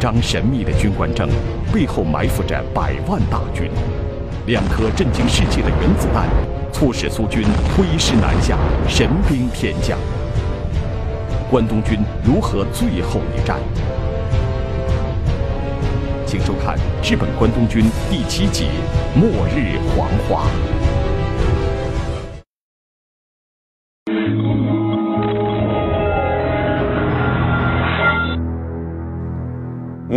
张神秘的军官证，背后埋伏着百万大军。两颗震惊世界的原子弹，促使苏军挥师南下，神兵天降。关东军如何最后一战？请收看《日本关东军》第七集《末日黄花》。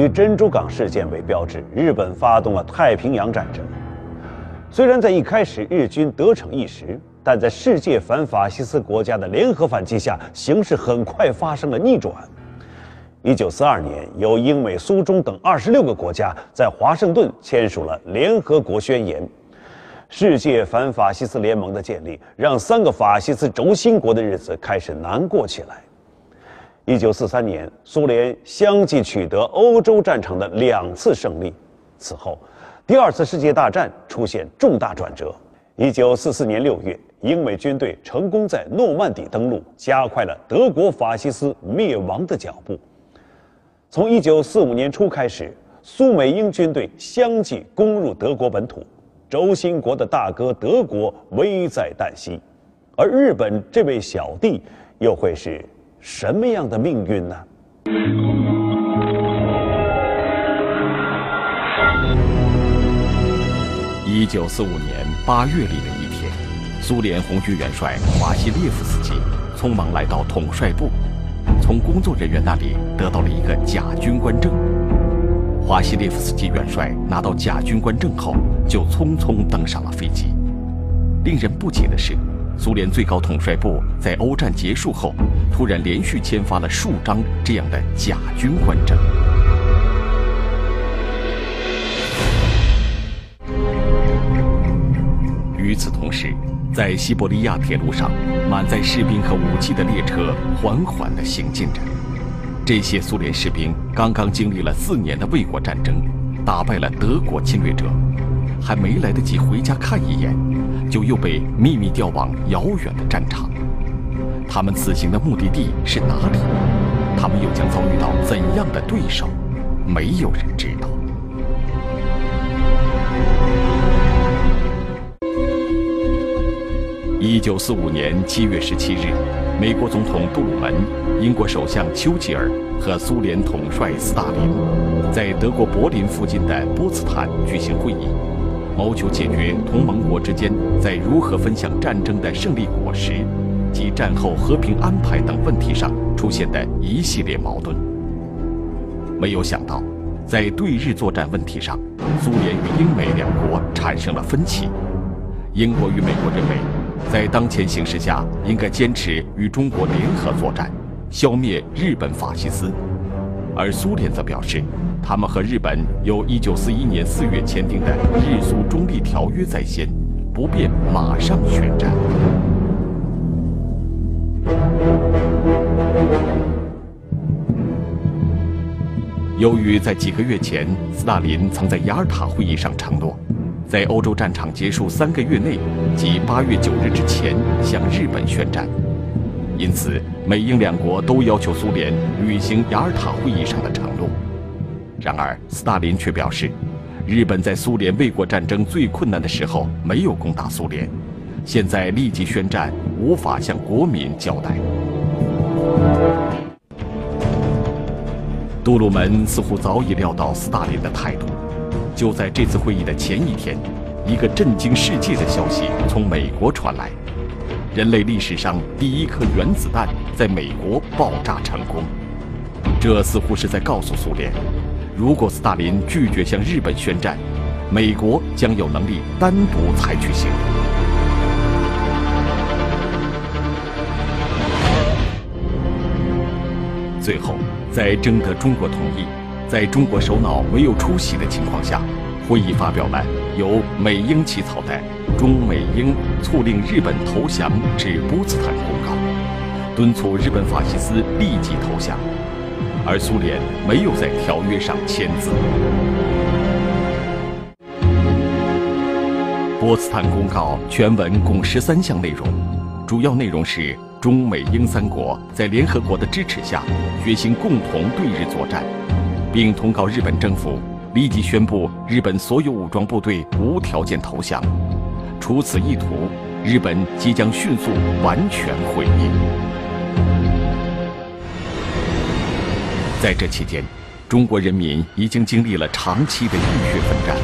以珍珠港事件为标志，日本发动了太平洋战争。虽然在一开始日军得逞一时，但在世界反法西斯国家的联合反击下，形势很快发生了逆转。一九四二年，由英美苏中等二十六个国家在华盛顿签署了联合国宣言。世界反法西斯联盟的建立，让三个法西斯轴心国的日子开始难过起来。一九四三年，苏联相继取得欧洲战场的两次胜利。此后，第二次世界大战出现重大转折。一九四四年六月，英美军队成功在诺曼底登陆，加快了德国法西斯灭亡的脚步。从一九四五年初开始，苏美英军队相继攻入德国本土，轴心国的大哥德国危在旦夕，而日本这位小弟又会是什么样的命运呢？一九四五年八月里的一天，苏联红军元帅华西列夫斯基匆忙来到统帅部。从工作人员那里得到了一个假军官证。华西列夫斯基元帅拿到假军官证后，就匆匆登上了飞机。令人不解的是，苏联最高统帅部在欧战结束后，突然连续签发了数张这样的假军官证。与此同时，在西伯利亚铁路上，满载士兵和武器的列车缓缓地行进着。这些苏联士兵刚刚经历了四年的卫国战争，打败了德国侵略者，还没来得及回家看一眼，就又被秘密调往遥远的战场。他们此行的目的地是哪里？他们又将遭遇到怎样的对手？没有人知道。一九四五年七月十七日，美国总统杜鲁门、英国首相丘吉尔和苏联统帅斯大林在德国柏林附近的波茨坦举行会议，谋求解决同盟国之间在如何分享战争的胜利果实及战后和平安排等问题上出现的一系列矛盾。没有想到，在对日作战问题上，苏联与英美两国产生了分歧。英国与美国认为。在当前形势下，应该坚持与中国联合作战，消灭日本法西斯；而苏联则表示，他们和日本有一九四一年四月签订的日苏中立条约在先，不便马上宣战。由于在几个月前，斯大林曾在雅尔塔会议上承诺。在欧洲战场结束三个月内，即八月九日之前向日本宣战，因此美英两国都要求苏联履行雅尔塔会议上的承诺。然而，斯大林却表示，日本在苏联卫国战争最困难的时候没有攻打苏联，现在立即宣战无法向国民交代。杜鲁门似乎早已料到斯大林的态度。就在这次会议的前一天，一个震惊世界的消息从美国传来：人类历史上第一颗原子弹在美国爆炸成功。这似乎是在告诉苏联，如果斯大林拒绝向日本宣战，美国将有能力单独采取行动。最后，在征得中国同意。在中国首脑没有出席的情况下，会议发表了由美英起草的《中美英促令日本投降至波茨坦公告》，敦促日本法西斯立即投降，而苏联没有在条约上签字。波茨坦公告全文共十三项内容，主要内容是中美英三国在联合国的支持下，决心共同对日作战。并通告日本政府立即宣布日本所有武装部队无条件投降。除此意图，日本即将迅速完全毁灭。在这期间，中国人民已经经历了长期的浴血奋战，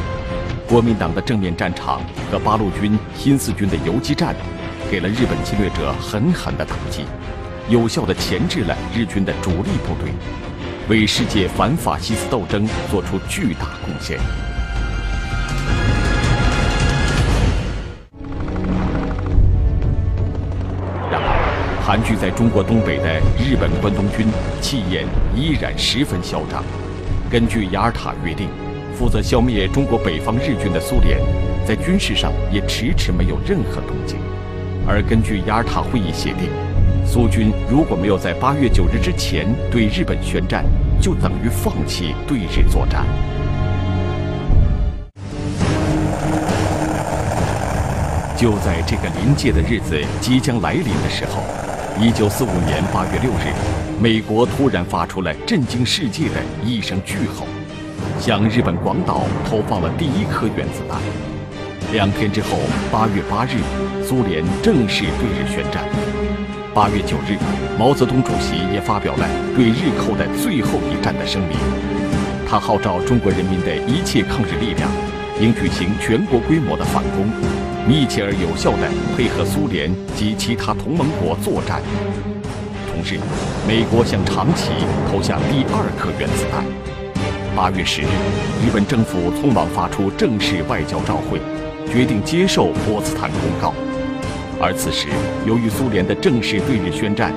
国民党的正面战场和八路军、新四军的游击战，给了日本侵略者狠狠的打击，有效的钳制了日军的主力部队，为世界反法西斯斗争做出巨大贡献。盘踞在中国东北的日本关东军气焰依然十分嚣张。根据雅尔塔约定，负责消灭中国北方日军的苏联，在军事上也迟迟没有任何动静。而根据雅尔塔会议协定，苏军如果没有在八月九日之前对日本宣战，就等于放弃对日作战。就在这个临界的日子即将来临的时候。一九四五年八月六日，美国突然发出了震惊世界的一声巨吼，向日本广岛投放了第一颗原子弹。两天之后，八月八日，苏联正式对日宣战。八月九日，毛泽东主席也发表了对日寇的最后一战的声明，他号召中国人民的一切抗日力量，应举行全国规模的反攻。密切而有效地配合苏联及其他同盟国作战。同时，美国向长崎投下第二颗原子弹。八月十日，日本政府匆忙发出正式外交照会，决定接受波茨坦公告。而此时，由于苏联的正式对日宣战，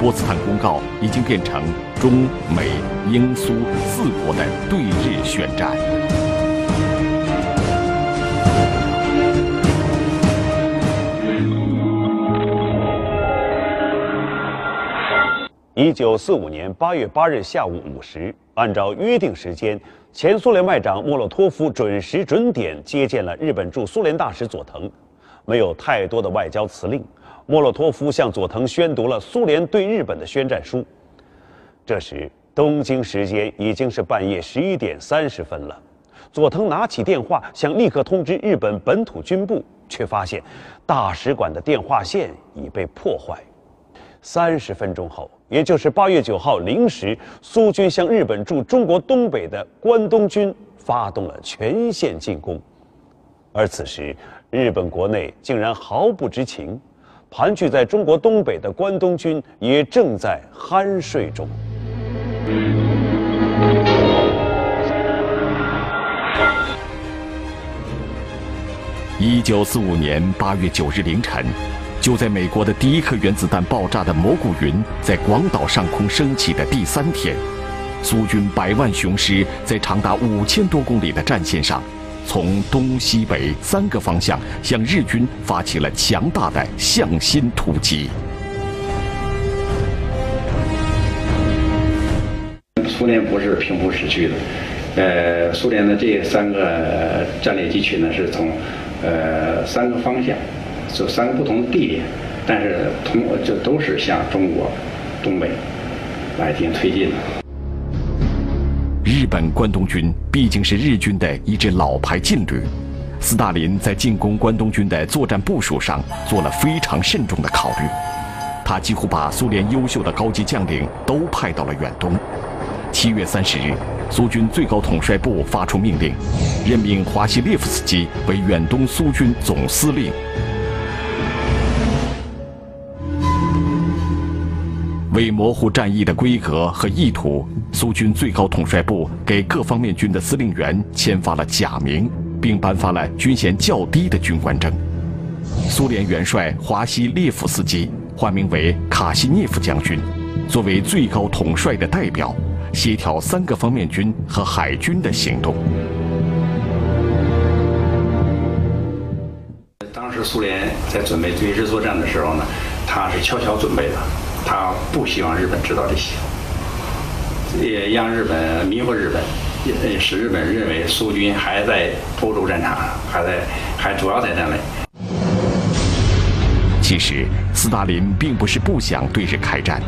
波茨坦公告已经变成中美英苏四国的对日宣战。一九四五年八月八日下午五时，按照约定时间，前苏联外长莫洛托夫准时准点接见了日本驻苏联大使佐藤。没有太多的外交辞令，莫洛托夫向佐藤宣读了苏联对日本的宣战书。这时，东京时间已经是半夜十一点三十分了。佐藤拿起电话，想立刻通知日本本土军部，却发现大使馆的电话线已被破坏。三十分钟后。也就是八月九号零时，苏军向日本驻中国东北的关东军发动了全线进攻，而此时日本国内竟然毫不知情，盘踞在中国东北的关东军也正在酣睡中。一九四五年八月九日凌晨。就在美国的第一颗原子弹爆炸的蘑菇云在广岛上空升起的第三天，苏军百万雄师在长达五千多公里的战线上，从东西北三个方向向日军发起了强大的向心突击。苏联不是平铺直叙的，呃，苏联的这三个战略机群呢，是从呃三个方向。这三个不同的地点，但是通过这都是向中国东北来进行推进的。日本关东军毕竟是日军的一支老牌劲旅，斯大林在进攻关东军的作战部署上做了非常慎重的考虑，他几乎把苏联优秀的高级将领都派到了远东。七月三十日，苏军最高统帅部发出命令，任命华西列夫斯基为远东苏军总司令。为模糊战役的规格和意图，苏军最高统帅部给各方面军的司令员签发了假名，并颁发了军衔较低的军官证。苏联元帅华西列夫斯基换名为卡西涅夫将军，作为最高统帅的代表，协调三个方面军和海军的行动。当时苏联在准备对日作战的时候呢，他是悄悄准备的。他不希望日本知道这些，也让日本迷惑日本，使日本认为苏军还在欧洲战场，还在还主要在战内。其实，斯大林并不是不想对日开战。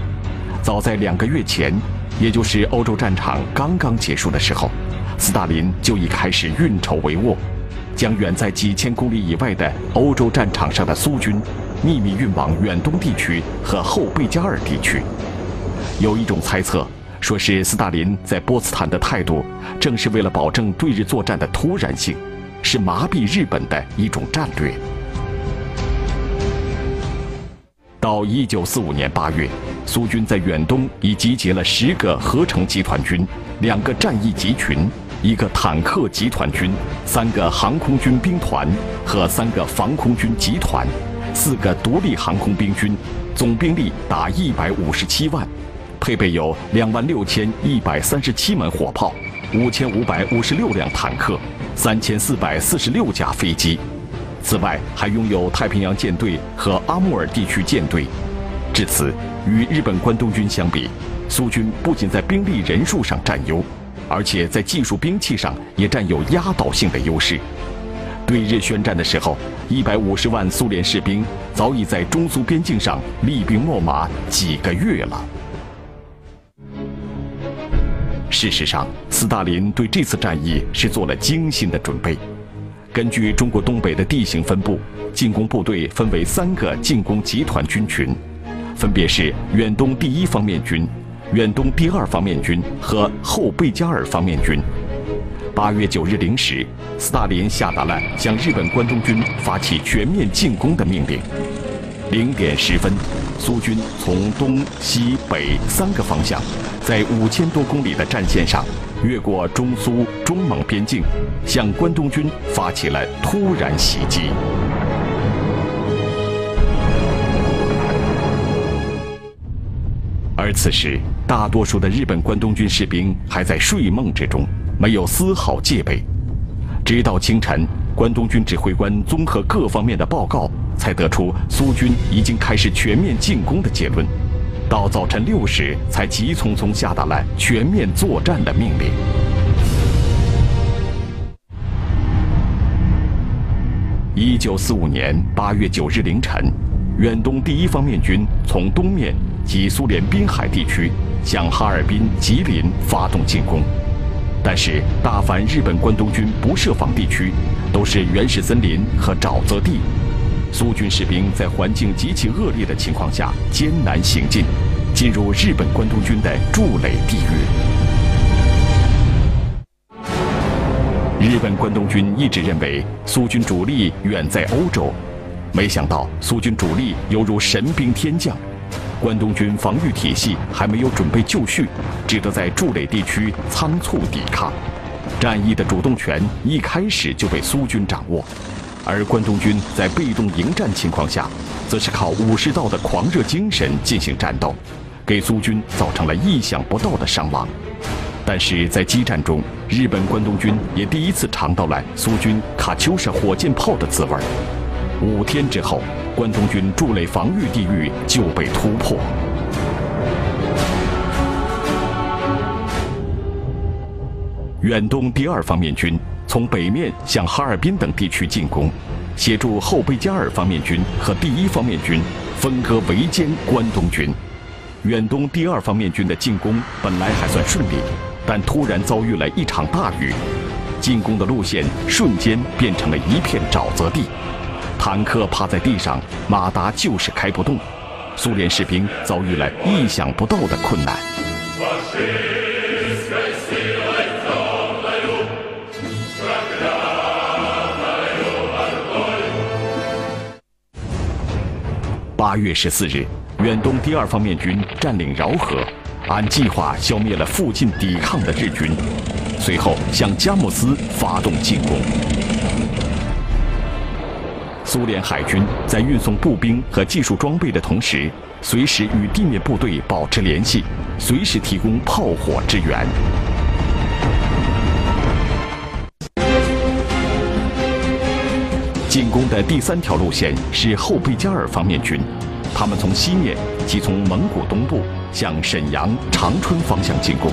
早在两个月前，也就是欧洲战场刚刚结束的时候，斯大林就已开始运筹帷幄，将远在几千公里以外的欧洲战场上的苏军秘密运往远东地区和后贝加尔地区。有一种猜测，说是斯大林在波茨坦的态度，正是为了保证对日作战的突然性，是麻痹日本的一种战略。到一九四五年八月，苏军在远东已集结了十个合成集团军、两个战役集群、一个坦克集团军、三个航空军兵团和三个防空军集团、四个独立航空兵军，总兵力达一百五十七万，配备有两万六千一百三十七门火炮、五千五百五十六辆坦克、三千四百四十六架飞机。此外，还拥有太平洋舰队和阿穆尔地区舰队。至此，与日本关东军相比，苏军不仅在兵力人数上占优，而且在技术兵器上也占有压倒性的优势。对日宣战的时候，一百五十万苏联士兵早已在中苏边境上厉兵秣马几个月了。事实上，斯大林对这次战役是做了精心的准备。根据中国东北的地形分布，进攻部队分为三个进攻集团军群，分别是远东第一方面军、远东第二方面军和后贝加尔方面军。八月九日零时，斯大林下达了向日本关东军发起全面进攻的命令。零点十分，苏军从东西北三个方向，在五千多公里的战线上。越过中苏中蒙边境，向关东军发起了突然袭击。而此时，大多数的日本关东军士兵还在睡梦之中，没有丝毫戒备。直到清晨，关东军指挥官综合各方面的报告，才得出苏军已经开始全面进攻的结论。到早晨六时，才急匆匆下达了全面作战的命令。一九四五年八月九日凌晨，远东第一方面军从东面及苏联滨海地区向哈尔滨、吉林发动进攻，但是大凡日本关东军不设防地区，都是原始森林和沼泽地。苏军士兵在环境极其恶劣的情况下艰难行进，进入日本关东军的筑垒地域。日本关东军一直认为苏军主力远在欧洲，没想到苏军主力犹如神兵天降，关东军防御体系还没有准备就绪，只得在筑垒地区仓促抵抗，战役的主动权一开始就被苏军掌握。而关东军在被动迎战情况下，则是靠武士道的狂热精神进行战斗，给苏军造成了意想不到的伤亡。但是在激战中，日本关东军也第一次尝到了苏军卡秋莎火箭炮的滋味。五天之后，关东军筑垒防御地域就被突破。远东第二方面军。从北面向哈尔滨等地区进攻，协助后贝加尔方面军和第一方面军分割围歼关东军。远东第二方面军的进攻本来还算顺利，但突然遭遇了一场大雨，进攻的路线瞬间变成了一片沼泽地，坦克趴在地上，马达就是开不动，苏联士兵遭遇了意想不到的困难。八月十四日，远东第二方面军占领饶河，按计划消灭了附近抵抗的日军，随后向佳木斯发动进攻。苏联海军在运送步兵和技术装备的同时，随时与地面部队保持联系，随时提供炮火支援。进攻的第三条路线是后贝加尔方面军，他们从西面即从蒙古东部向沈阳、长春方向进攻。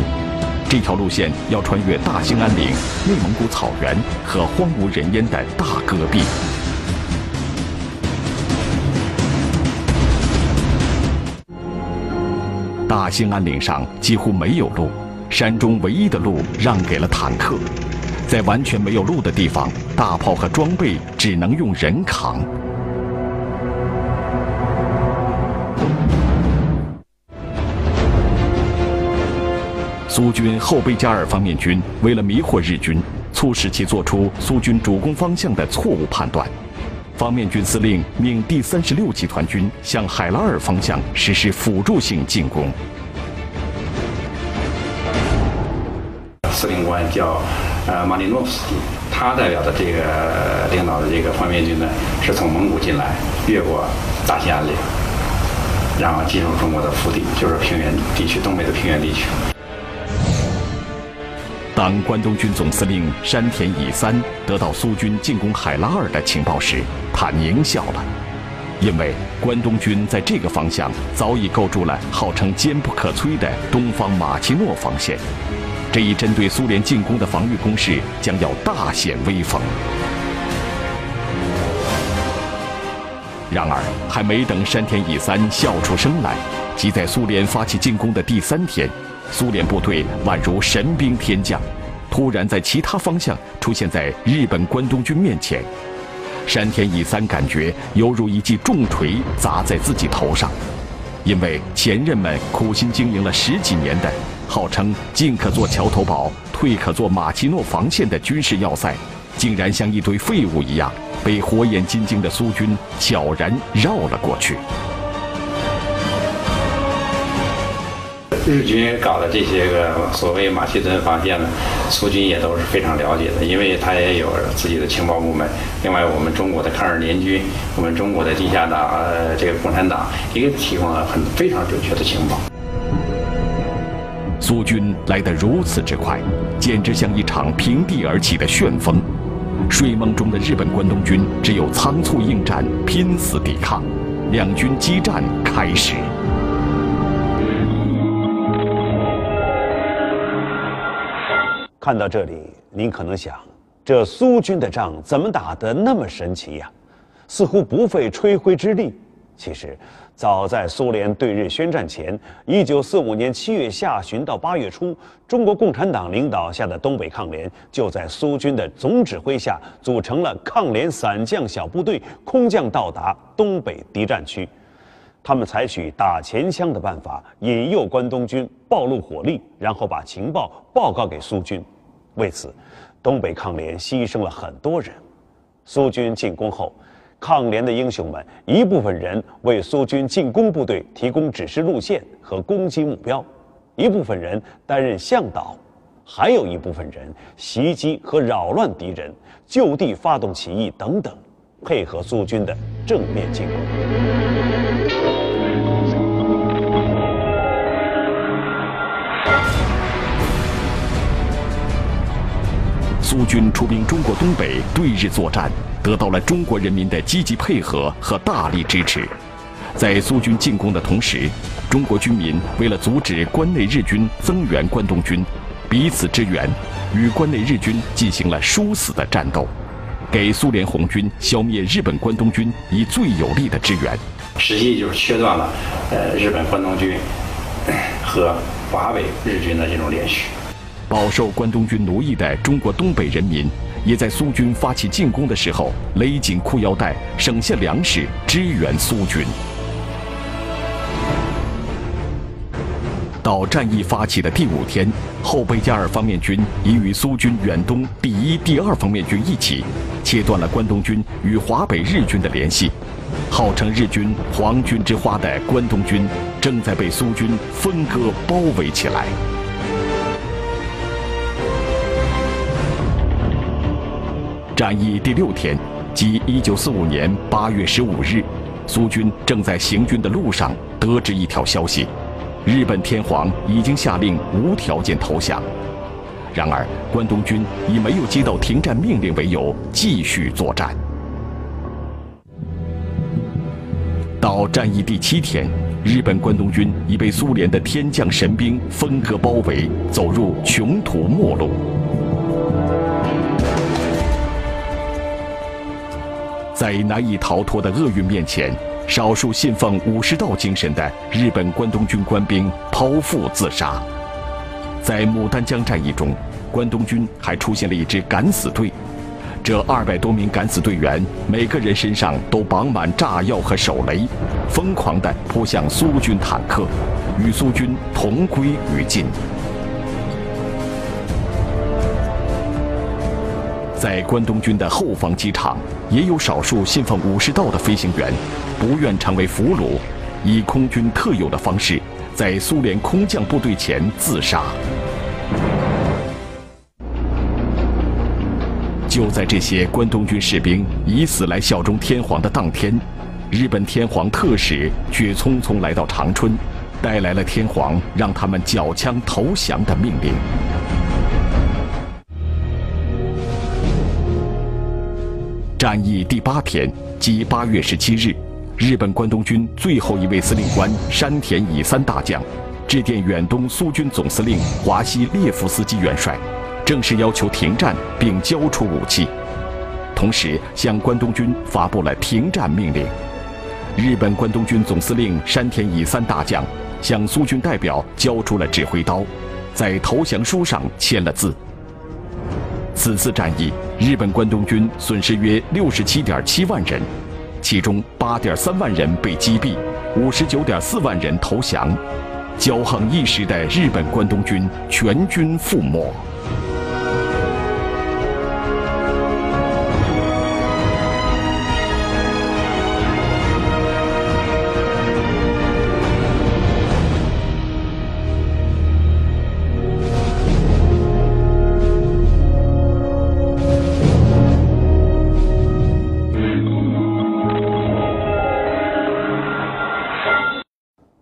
这条路线要穿越大兴安岭、内蒙古草原和荒无人烟的大戈壁。大兴安岭上几乎没有路，山中唯一的路让给了坦克。在完全没有路的地方，大炮和装备只能用人扛。苏军后贝加尔方面军为了迷惑日军，促使其做出苏军主攻方向的错误判断。方面军司令命第三十六集团军向海拉尔方向实施辅助性进攻。司令官叫呃马林诺夫斯基，他代表的这个领导的这个方面军呢，是从蒙古进来，越过大兴安岭，然后进入中国的腹地，就是平原地区，东北的平原地区。当关东军总司令山田乙三得到苏军进攻海拉尔的情报时，他狞笑了，因为关东军在这个方向早已构筑了号称坚不可摧的东方马奇诺防线，这一针对苏联进攻的防御攻势将要大显威风。然而，还没等山田乙三笑出声来，即在苏联发起进攻的第三天。苏联部队宛如神兵天降，突然在其他方向出现在日本关东军面前。山田乙三感觉犹如一记重锤砸在自己头上，因为前任们苦心经营了十几年的、号称进可做桥头堡、退可做马奇诺防线的军事要塞，竟然像一堆废物一样，被火眼金睛的苏军悄然绕了过去。日军搞的这些个所谓马其顿防线呢，苏军也都是非常了解的，因为他也有自己的情报部门。另外，我们中国的抗日联军，我们中国的地下党，呃，这个共产党也提供了很非常准确的情报。苏军来得如此之快，简直像一场平地而起的旋风。睡梦中的日本关东军只有仓促应战，拼死抵抗。两军激战开始。看到这里，您可能想，这苏军的仗怎么打得那么神奇呀？似乎不费吹灰之力。其实，早在苏联对日宣战前，一九四五年七月下旬到八月初，中国共产党领导下的东北抗联就在苏军的总指挥下，组成了抗联散将小部队，空降到达东北敌占区。他们采取打前枪的办法，引诱关东军暴露火力，然后把情报报告给苏军。为此，东北抗联牺牲了很多人。苏军进攻后，抗联的英雄们一部分人为苏军进攻部队提供指示路线和攻击目标，一部分人担任向导，还有一部分人袭击和扰乱敌人，就地发动起义等等，配合苏军的正面进攻。苏军出兵中国东北对日作战，得到了中国人民的积极配合和大力支持。在苏军进攻的同时，中国军民为了阻止关内日军增援关东军，彼此支援，与关内日军进行了殊死的战斗，给苏联红军消灭日本关东军以最有力的支援。实际就是切断了，呃，日本关东军和华北日军的这种联系。饱受关东军奴役的中国东北人民，也在苏军发起进攻的时候勒紧裤腰带，省下粮食支援苏军。到战役发起的第五天，后贝加尔方面军已与苏军远东第一、第二方面军一起，切断了关东军与华北日军的联系。号称日军“皇军之花”的关东军，正在被苏军分割包围起来。战役第六天，即一九四五年八月十五日，苏军正在行军的路上，得知一条消息：日本天皇已经下令无条件投降。然而，关东军以没有接到停战命令为由，继续作战。到战役第七天，日本关东军已被苏联的天降神兵分割包围，走入穷途末路。在难以逃脱的厄运面前，少数信奉武士道精神的日本关东军官兵剖腹自杀。在牡丹江战役中，关东军还出现了一支敢死队，这二百多名敢死队员，每个人身上都绑满炸药和手雷，疯狂地扑向苏军坦克，与苏军同归于尽。在关东军的后方机场，也有少数信奉武士道的飞行员，不愿成为俘虏，以空军特有的方式，在苏联空降部队前自杀。就在这些关东军士兵以死来效忠天皇的当天，日本天皇特使却匆匆来到长春，带来了天皇让他们缴枪投降的命令。战役第八天，即八月十七日，日本关东军最后一位司令官山田乙三大将，致电远东苏军总司令华西列夫斯基元帅。正式要求停战并交出武器，同时向关东军发布了停战命令。日本关东军总司令山田乙三大将向苏军代表交出了指挥刀，在投降书上签了字。此次战役，日本关东军损失约六十七点七万人，其中八点三万人被击毙，五十九点四万人投降，骄横一时的日本关东军全军覆没。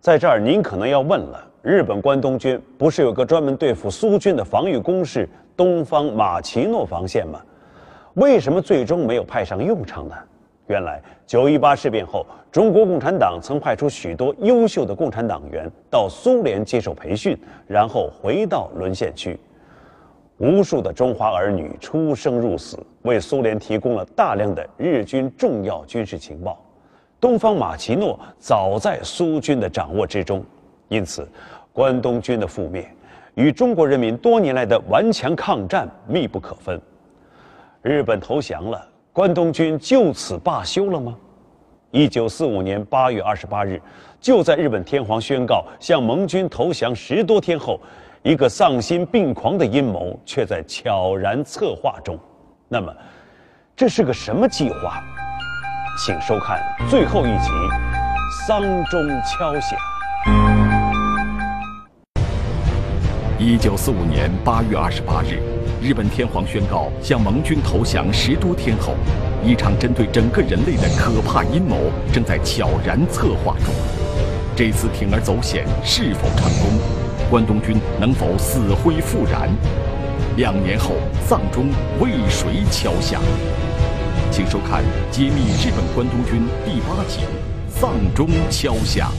在这儿，您可能要问了：日本关东军不是有个专门对付苏军的防御工事——东方马奇诺防线吗？为什么最终没有派上用场呢？原来，九一八事变后，中国共产党曾派出许多优秀的共产党员到苏联接受培训，然后回到沦陷区。无数的中华儿女出生入死，为苏联提供了大量的日军重要军事情报。东方马奇诺早在苏军的掌握之中，因此，关东军的覆灭与中国人民多年来的顽强抗战密不可分。日本投降了，关东军就此罢休了吗？一九四五年八月二十八日，就在日本天皇宣告向盟军投降十多天后，一个丧心病狂的阴谋却在悄然策划中。那么，这是个什么计划？请收看最后一集《丧钟敲响》。一九四五年八月二十八日，日本天皇宣告向盟军投降十多天后，一场针对整个人类的可怕阴谋正在悄然策划中。这次铤而走险是否成功？关东军能否死灰复燃？两年后，丧钟为谁敲响？请收看揭秘日本关东军第八集《丧钟敲响》。